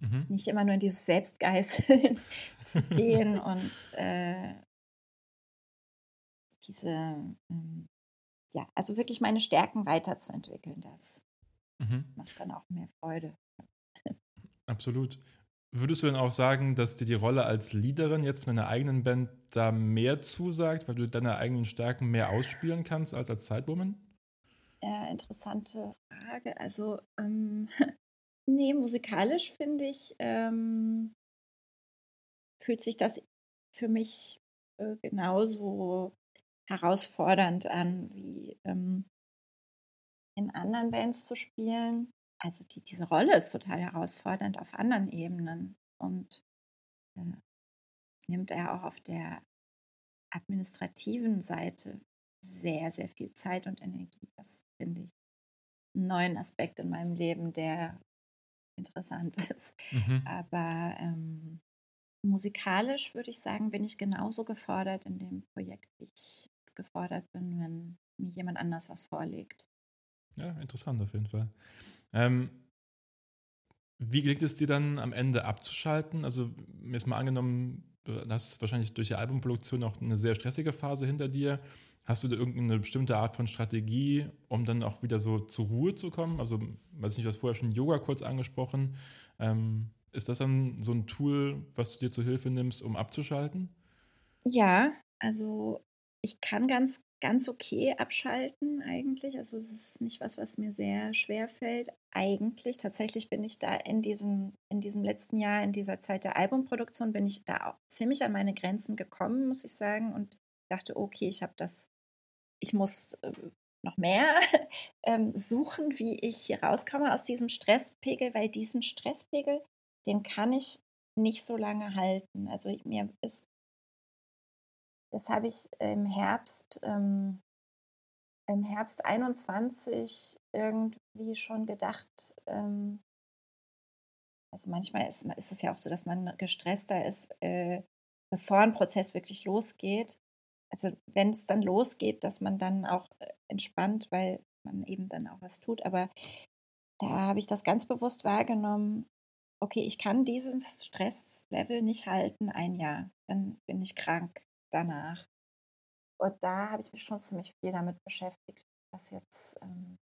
mhm. nicht immer nur in dieses Selbstgeißeln zu gehen und äh, diese, ähm, ja, also wirklich meine Stärken weiterzuentwickeln, das mhm. macht dann auch mehr Freude. Absolut. Würdest du denn auch sagen, dass dir die Rolle als Leaderin jetzt von deiner eigenen Band da mehr zusagt, weil du deine eigenen Stärken mehr ausspielen kannst als als Zeitwoman? Ja, interessante Frage. Also, ähm, nee, musikalisch finde ich, ähm, fühlt sich das für mich äh, genauso herausfordernd an, wie ähm, in anderen Bands zu spielen. Also die, diese Rolle ist total herausfordernd auf anderen Ebenen und äh, nimmt er auch auf der administrativen Seite sehr, sehr viel Zeit und Energie. Das finde ich einen neuen Aspekt in meinem Leben, der interessant ist. Mhm. Aber ähm, musikalisch würde ich sagen, bin ich genauso gefordert in dem Projekt, wie ich gefordert bin, wenn mir jemand anders was vorlegt. Ja, interessant auf jeden Fall. Ähm, wie gelingt es dir dann am Ende abzuschalten? Also, mir ist mal angenommen, du hast wahrscheinlich durch die Albumproduktion auch eine sehr stressige Phase hinter dir. Hast du da irgendeine bestimmte Art von Strategie, um dann auch wieder so zur Ruhe zu kommen? Also, weiß nicht, du hast vorher schon Yoga kurz angesprochen. Ähm, ist das dann so ein Tool, was du dir zur Hilfe nimmst, um abzuschalten? Ja, also ich kann ganz, ganz okay abschalten eigentlich. Also es ist nicht was, was mir sehr schwer fällt. Eigentlich, tatsächlich bin ich da in diesem, in diesem letzten Jahr, in dieser Zeit der Albumproduktion, bin ich da auch ziemlich an meine Grenzen gekommen, muss ich sagen. Und dachte, okay, ich habe das, ich muss äh, noch mehr ähm, suchen, wie ich hier rauskomme aus diesem Stresspegel, weil diesen Stresspegel, den kann ich nicht so lange halten. Also mir ist das habe ich im Herbst, ähm, im Herbst 21 irgendwie schon gedacht. Ähm, also manchmal ist, ist es ja auch so, dass man gestresster ist, äh, bevor ein Prozess wirklich losgeht. Also wenn es dann losgeht, dass man dann auch äh, entspannt, weil man eben dann auch was tut. Aber da habe ich das ganz bewusst wahrgenommen. Okay, ich kann dieses Stresslevel nicht halten ein Jahr. Dann bin ich krank danach. Und da habe ich mich schon ziemlich viel damit beschäftigt, was jetzt ähm,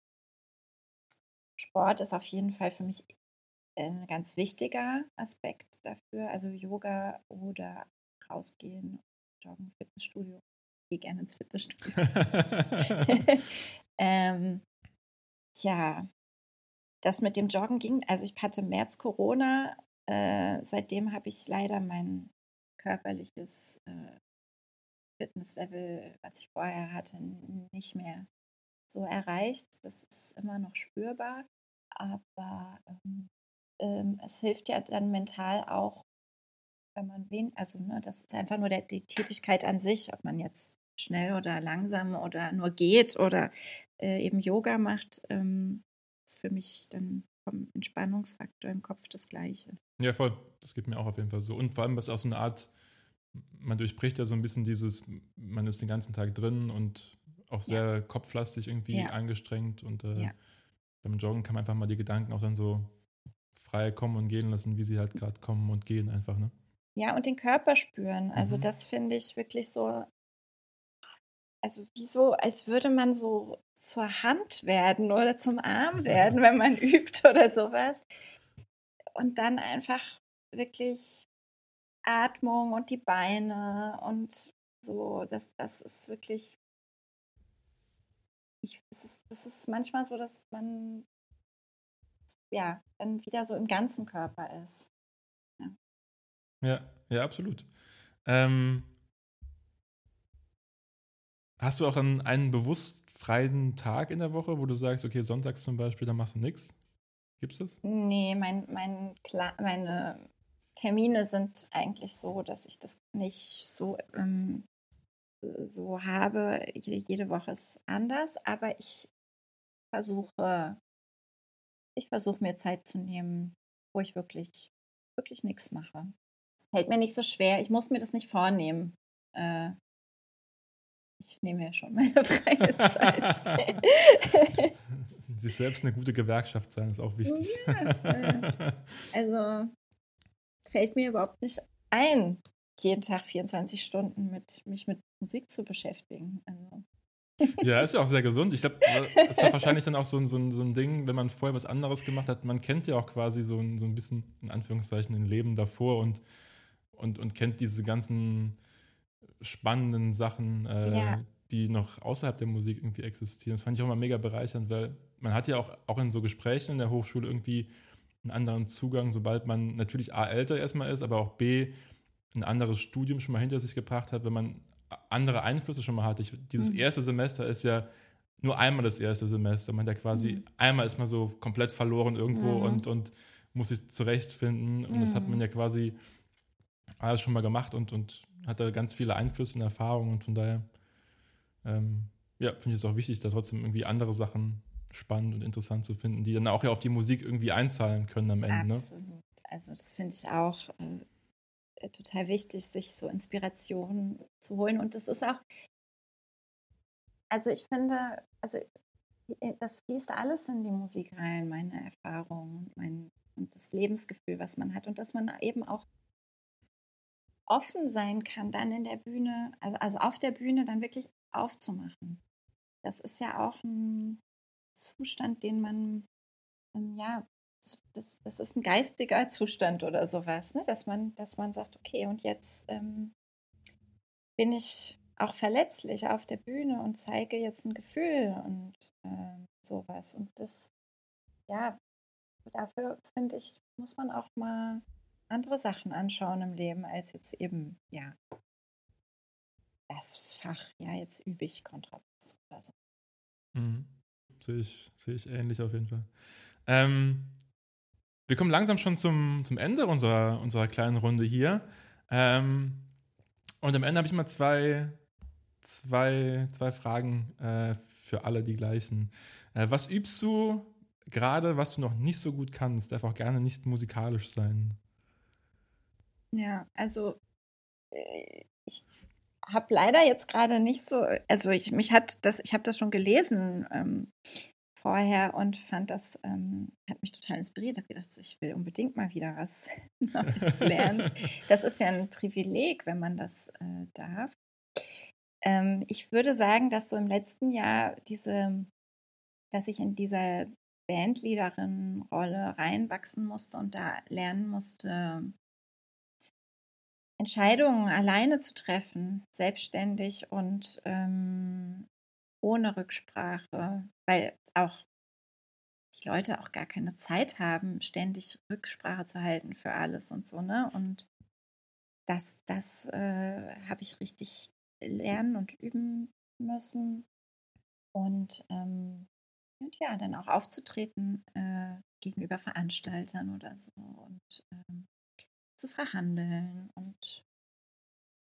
Sport ist auf jeden Fall für mich ein ganz wichtiger Aspekt dafür. Also Yoga oder rausgehen, joggen, Fitnessstudio. Ich gehe gerne ins Fitnessstudio. ähm, ja, das mit dem Joggen ging, also ich hatte März Corona, äh, seitdem habe ich leider mein körperliches äh, Fitnesslevel, was ich vorher hatte, nicht mehr so erreicht. Das ist immer noch spürbar, aber ähm, ähm, es hilft ja dann mental auch, wenn man wen, also ne, das ist einfach nur der, die Tätigkeit an sich, ob man jetzt schnell oder langsam oder nur geht oder äh, eben Yoga macht, ähm, ist für mich dann vom Entspannungsfaktor im Kopf das Gleiche. Ja, voll. Das geht mir auch auf jeden Fall so. Und vor allem, was auch so eine Art man durchbricht ja so ein bisschen dieses, man ist den ganzen Tag drin und auch sehr ja. kopflastig irgendwie ja. angestrengt und äh, ja. beim Joggen kann man einfach mal die Gedanken auch dann so frei kommen und gehen lassen, wie sie halt gerade kommen und gehen einfach, ne? Ja, und den Körper spüren. Also mhm. das finde ich wirklich so, also wie so, als würde man so zur Hand werden oder zum Arm werden, wenn man übt oder sowas. Und dann einfach wirklich Atmung und die Beine und so, das, das ist wirklich, ich, es, ist, es ist manchmal so, dass man ja dann wieder so im ganzen Körper ist. Ja, ja, ja absolut. Ähm, hast du auch einen, einen bewusst freien Tag in der Woche, wo du sagst, okay, sonntags zum Beispiel, da machst du nichts? Gibt es das? Nee, mein, mein meine Termine sind eigentlich so, dass ich das nicht so, ähm, so habe. Jede, jede Woche ist anders, aber ich versuche, ich versuche mir Zeit zu nehmen, wo ich wirklich, wirklich nichts mache. Es fällt mir nicht so schwer. Ich muss mir das nicht vornehmen. Äh, ich nehme ja schon meine freie Zeit. sich selbst eine gute Gewerkschaft sein, ist auch wichtig. Ja, also fällt mir überhaupt nicht ein, jeden Tag 24 Stunden mit mich mit Musik zu beschäftigen. Also. Ja, ist ja auch sehr gesund. Ich glaube, das ist ja wahrscheinlich dann auch so ein, so, ein, so ein Ding, wenn man vorher was anderes gemacht hat. Man kennt ja auch quasi so ein, so ein bisschen, in Anführungszeichen, ein Leben davor und, und, und kennt diese ganzen spannenden Sachen, äh, ja. die noch außerhalb der Musik irgendwie existieren. Das fand ich auch mal mega bereichernd, weil man hat ja auch, auch in so Gesprächen in der Hochschule irgendwie einen anderen Zugang, sobald man natürlich A, älter erstmal ist, aber auch B, ein anderes Studium schon mal hinter sich gebracht hat, wenn man andere Einflüsse schon mal hat. Ich, dieses mhm. erste Semester ist ja nur einmal das erste Semester. Man hat ja quasi, mhm. einmal ist man so komplett verloren irgendwo mhm. und, und muss sich zurechtfinden. Und das hat man mhm. ja quasi alles schon mal gemacht und, und hat da ganz viele Einflüsse und Erfahrungen. Und von daher, ähm, ja, finde ich es auch wichtig, da trotzdem irgendwie andere Sachen spannend und interessant zu finden, die dann auch ja auf die Musik irgendwie einzahlen können am Ende. Ne? Absolut. Ne? Also das finde ich auch äh, total wichtig, sich so Inspirationen zu holen. Und das ist auch, also ich finde, also äh, das fließt alles in die Musik rein, meine Erfahrungen mein, und das Lebensgefühl, was man hat. Und dass man eben auch offen sein kann, dann in der Bühne, also, also auf der Bühne dann wirklich aufzumachen. Das ist ja auch ein Zustand, den man ähm, ja das, das ist ein geistiger Zustand oder sowas, ne? dass, man, dass man sagt, okay, und jetzt ähm, bin ich auch verletzlich auf der Bühne und zeige jetzt ein Gefühl und äh, sowas. Und das, ja, dafür finde ich, muss man auch mal andere Sachen anschauen im Leben, als jetzt eben, ja, das Fach, ja, jetzt übe ich Kontrabass oder so. Mhm. Sehe ich, sehe ich ähnlich auf jeden Fall. Ähm, wir kommen langsam schon zum, zum Ende unserer, unserer kleinen Runde hier. Ähm, und am Ende habe ich mal zwei, zwei, zwei Fragen äh, für alle die gleichen. Äh, was übst du gerade, was du noch nicht so gut kannst? Darf auch gerne nicht musikalisch sein. Ja, also äh, ich habe leider jetzt gerade nicht so, also ich mich hat das, ich habe das schon gelesen, ähm, vorher und fand das, ähm, hat mich total inspiriert. Ich habe gedacht, so, ich will unbedingt mal wieder was Neues lernen. das ist ja ein Privileg, wenn man das äh, darf. Ähm, ich würde sagen, dass so im letzten Jahr diese, dass ich in dieser Bandleaderin-Rolle reinwachsen musste und da lernen musste, Entscheidungen alleine zu treffen, selbstständig und ähm, ohne Rücksprache, weil auch die Leute auch gar keine Zeit haben, ständig Rücksprache zu halten für alles und so, ne? Und das, das äh, habe ich richtig lernen und üben müssen. Und, ähm, und ja, dann auch aufzutreten äh, gegenüber Veranstaltern oder so und ähm, zu verhandeln. Und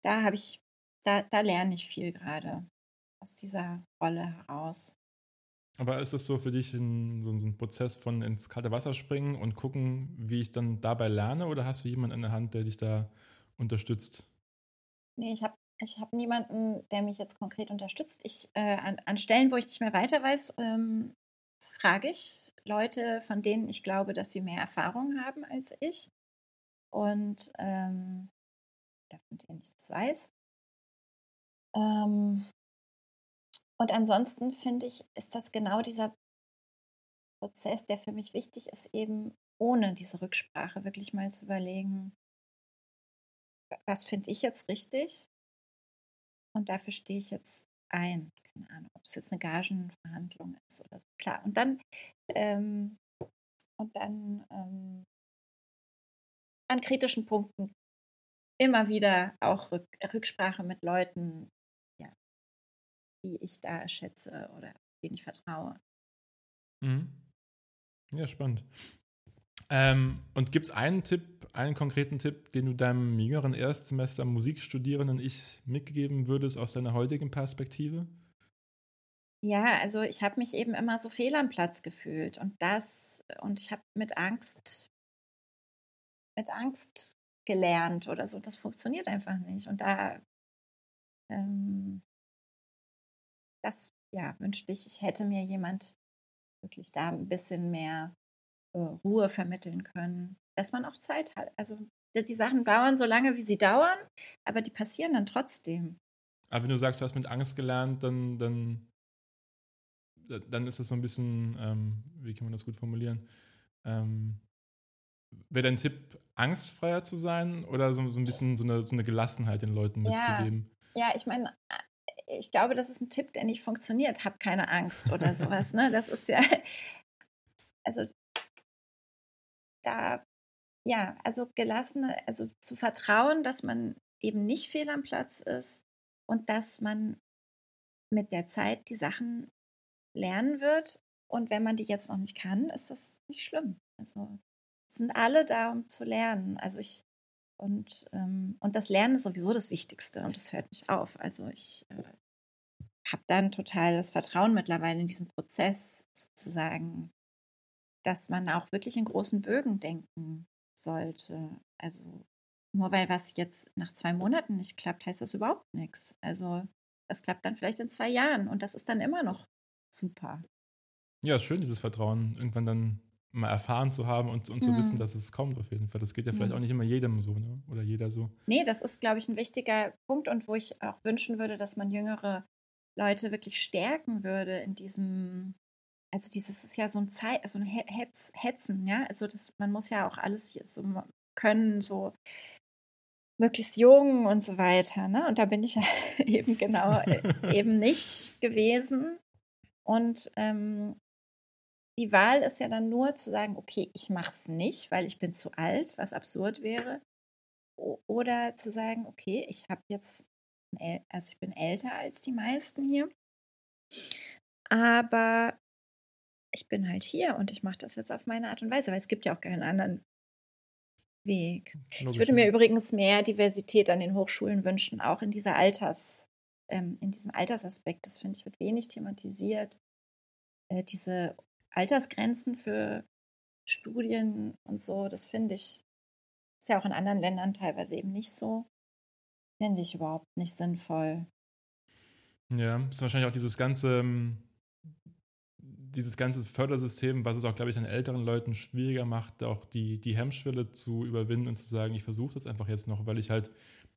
da habe ich, da, da lerne ich viel gerade aus dieser Rolle heraus. Aber ist das so für dich ein, so, so, ein Prozess von ins kalte Wasser springen und gucken, wie ich dann dabei lerne? Oder hast du jemanden an der Hand, der dich da unterstützt? Nee, ich habe ich hab niemanden, der mich jetzt konkret unterstützt. Ich, äh, an, an, Stellen, wo ich nicht mehr weiter weiß, ähm, frage ich Leute, von denen ich glaube, dass sie mehr Erfahrung haben als ich. Und ähm, von denen ich das weiß. Ähm, und ansonsten finde ich, ist das genau dieser Prozess, der für mich wichtig ist, eben ohne diese Rücksprache wirklich mal zu überlegen, was finde ich jetzt richtig? Und dafür stehe ich jetzt ein. Keine Ahnung, ob es jetzt eine Gagenverhandlung ist oder so. Klar. Und dann, ähm, und dann ähm, an kritischen Punkten immer wieder auch Rücksprache mit Leuten die ich da schätze oder denen ich vertraue. Mhm. Ja, spannend. Ähm, und gibt es einen Tipp, einen konkreten Tipp, den du deinem jüngeren Erstsemester Musikstudierenden ich mitgeben würdest aus deiner heutigen Perspektive? Ja, also ich habe mich eben immer so fehl am Platz gefühlt und das und ich habe mit Angst mit Angst gelernt oder so. Das funktioniert einfach nicht und da ähm, das ja, wünschte ich, ich hätte mir jemand wirklich da ein bisschen mehr äh, Ruhe vermitteln können, dass man auch Zeit hat. Also die Sachen dauern so lange, wie sie dauern, aber die passieren dann trotzdem. Aber wenn du sagst, du hast mit Angst gelernt, dann, dann, dann ist das so ein bisschen, ähm, wie kann man das gut formulieren? Ähm, Wäre dein Tipp, angstfreier zu sein oder so, so ein bisschen so eine, so eine Gelassenheit den Leuten mitzugeben? Ja, ja ich meine, ich glaube, das ist ein Tipp, der nicht funktioniert. Hab keine Angst oder sowas. ne? Das ist ja, also da, ja, also gelassene, also zu vertrauen, dass man eben nicht fehl am Platz ist und dass man mit der Zeit die Sachen lernen wird. Und wenn man die jetzt noch nicht kann, ist das nicht schlimm. Also sind alle da, um zu lernen. Also ich und, ähm, und das Lernen ist sowieso das Wichtigste und das hört nicht auf. Also ich äh, habe dann total das Vertrauen mittlerweile in diesen Prozess sozusagen, dass man auch wirklich in großen Bögen denken sollte. Also nur weil was jetzt nach zwei Monaten nicht klappt, heißt das überhaupt nichts. Also das klappt dann vielleicht in zwei Jahren und das ist dann immer noch super. Ja, schön, dieses Vertrauen irgendwann dann mal erfahren zu haben und, und zu hm. wissen, dass es kommt auf jeden Fall. Das geht ja vielleicht hm. auch nicht immer jedem so, ne? Oder jeder so. Nee, das ist, glaube ich, ein wichtiger Punkt und wo ich auch wünschen würde, dass man jüngere Leute wirklich stärken würde in diesem, also dieses ist ja so ein Zeit, so ein Hetz, Hetzen, ja. Also das, man muss ja auch alles hier so können, so möglichst jung und so weiter. Ne? Und da bin ich ja eben genau äh, eben nicht gewesen. Und ähm, die Wahl ist ja dann nur zu sagen, okay, ich mache es nicht, weil ich bin zu alt, was absurd wäre. Oder zu sagen, okay, ich habe jetzt, also ich bin älter als die meisten hier, aber ich bin halt hier und ich mache das jetzt auf meine Art und Weise, weil es gibt ja auch keinen anderen Weg. Logisch. Ich würde mir übrigens mehr Diversität an den Hochschulen wünschen, auch in dieser Alters, ähm, in diesem Altersaspekt. Das finde ich wird wenig thematisiert. Äh, diese Altersgrenzen für Studien und so, das finde ich, ist ja auch in anderen Ländern teilweise eben nicht so. Finde ich überhaupt nicht sinnvoll. Ja, ist wahrscheinlich auch dieses ganze, ähm, dieses ganze Fördersystem, was es auch, glaube ich, an älteren Leuten schwieriger macht, auch die, die Hemmschwelle zu überwinden und zu sagen, ich versuche das einfach jetzt noch, weil ich halt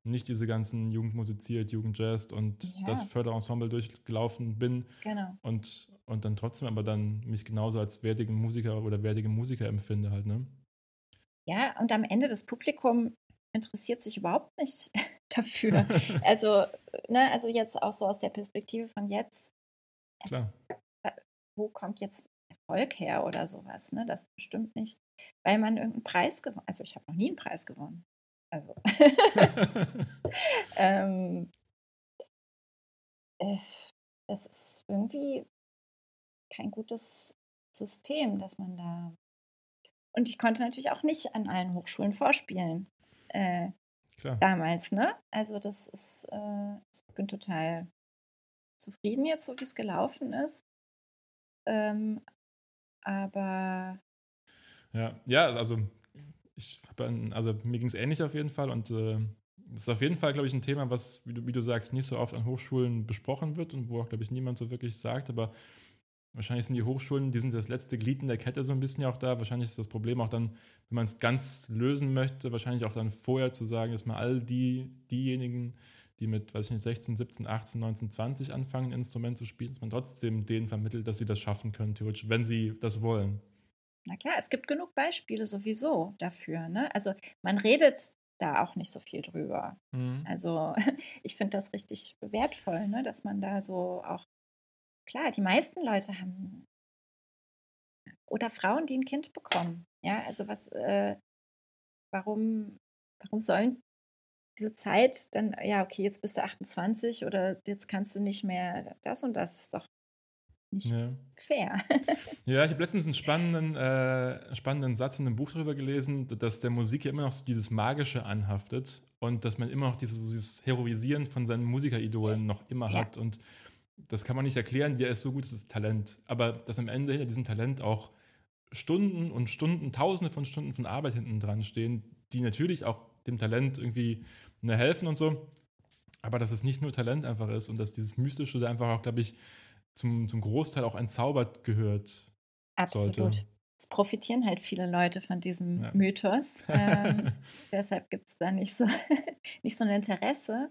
nicht diese ganzen Jugend musiziert, Jugend jazzt und ja. das Förderensemble durchgelaufen bin. Genau. Und, und dann trotzdem aber dann mich genauso als wertigen Musiker oder wertige Musiker empfinde halt, ne? Ja, und am Ende das Publikum interessiert sich überhaupt nicht dafür. also, ne, also jetzt auch so aus der Perspektive von jetzt. Klar. wo kommt jetzt Erfolg her oder sowas, ne? Das bestimmt nicht, weil man irgendeinen Preis gewonnen Also ich habe noch nie einen Preis gewonnen. Also ähm, äh, das ist irgendwie kein gutes System, dass man da. Und ich konnte natürlich auch nicht an allen Hochschulen vorspielen. Äh, damals, ne? Also das ist, äh, ich bin total zufrieden jetzt, so wie es gelaufen ist. Ähm, aber ja, ja, also ich habe also mir ging es ähnlich auf jeden Fall und äh, das ist auf jeden Fall, glaube ich, ein Thema, was, wie du, wie du sagst, nicht so oft an Hochschulen besprochen wird und wo auch, glaube ich, niemand so wirklich sagt, aber wahrscheinlich sind die Hochschulen, die sind das letzte Glied in der Kette so ein bisschen auch da. Wahrscheinlich ist das Problem auch dann, wenn man es ganz lösen möchte, wahrscheinlich auch dann vorher zu sagen, dass man all die, diejenigen, die mit, weiß ich nicht, 16, 17, 18, 19, 20 anfangen, ein Instrument zu spielen, dass man trotzdem denen vermittelt, dass sie das schaffen können, theoretisch, wenn sie das wollen. Na klar, es gibt genug Beispiele sowieso dafür. Ne? Also man redet da auch nicht so viel drüber. Mhm. Also ich finde das richtig wertvoll, ne? dass man da so auch, klar, die meisten Leute haben oder Frauen, die ein Kind bekommen. Ja, also was, äh, warum, warum sollen diese Zeit dann, ja, okay, jetzt bist du 28 oder jetzt kannst du nicht mehr das und das, ist doch nicht ja. fair. ja, ich habe letztens einen spannenden, äh, spannenden Satz in einem Buch darüber gelesen, dass der Musik ja immer noch dieses Magische anhaftet und dass man immer noch dieses, dieses Heroisieren von seinen Musikeridolen noch immer ja. hat. Und das kann man nicht erklären, der ist so gutes Talent. Aber dass am Ende hinter diesem Talent auch Stunden und Stunden, Tausende von Stunden von Arbeit hinten dran stehen, die natürlich auch dem Talent irgendwie ne, helfen und so. Aber dass es nicht nur Talent einfach ist und dass dieses Mystische da einfach auch, glaube ich, zum, zum Großteil auch entzaubert gehört. Absolut. Sollte. Es es profitieren halt viele Leute von diesem ja. Mythos. Ähm, deshalb gibt es da nicht so, nicht so ein Interesse.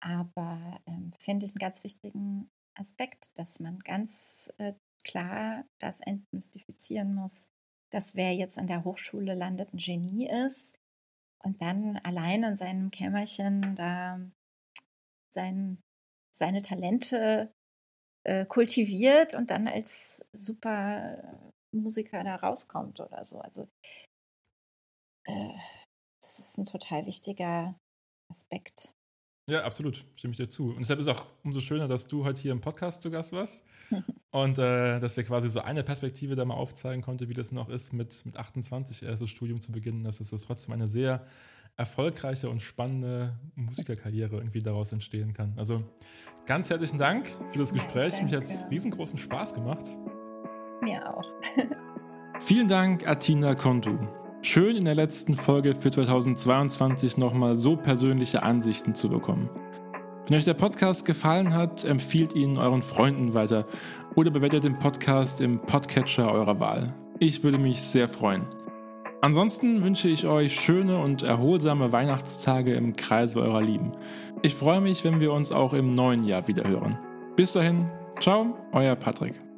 Aber ähm, finde ich einen ganz wichtigen Aspekt, dass man ganz äh, klar das entmystifizieren muss, dass wer jetzt an der Hochschule landet, ein Genie ist und dann allein in seinem Kämmerchen da sein, seine Talente äh, kultiviert und dann als super Musiker da rauskommt oder so. Also äh, das ist ein total wichtiger Aspekt. Ja, absolut, stimme ich dir zu. Und deshalb ist es auch umso schöner, dass du heute hier im Podcast zu Gast warst und äh, dass wir quasi so eine Perspektive da mal aufzeigen konnten, wie das noch ist, mit, mit 28 erst das Studium zu beginnen, dass es das trotzdem eine sehr erfolgreiche und spannende Musikerkarriere irgendwie daraus entstehen kann. Also ganz herzlichen Dank für das Gespräch. Mich hat es riesengroßen Spaß gemacht. Mir auch. Vielen Dank, Atina Kontu. Schön in der letzten Folge für 2022 nochmal so persönliche Ansichten zu bekommen. Wenn euch der Podcast gefallen hat, empfiehlt ihn euren Freunden weiter oder bewertet den Podcast im Podcatcher eurer Wahl. Ich würde mich sehr freuen. Ansonsten wünsche ich euch schöne und erholsame Weihnachtstage im Kreise eurer Lieben. Ich freue mich, wenn wir uns auch im neuen Jahr wieder hören. Bis dahin, ciao, euer Patrick.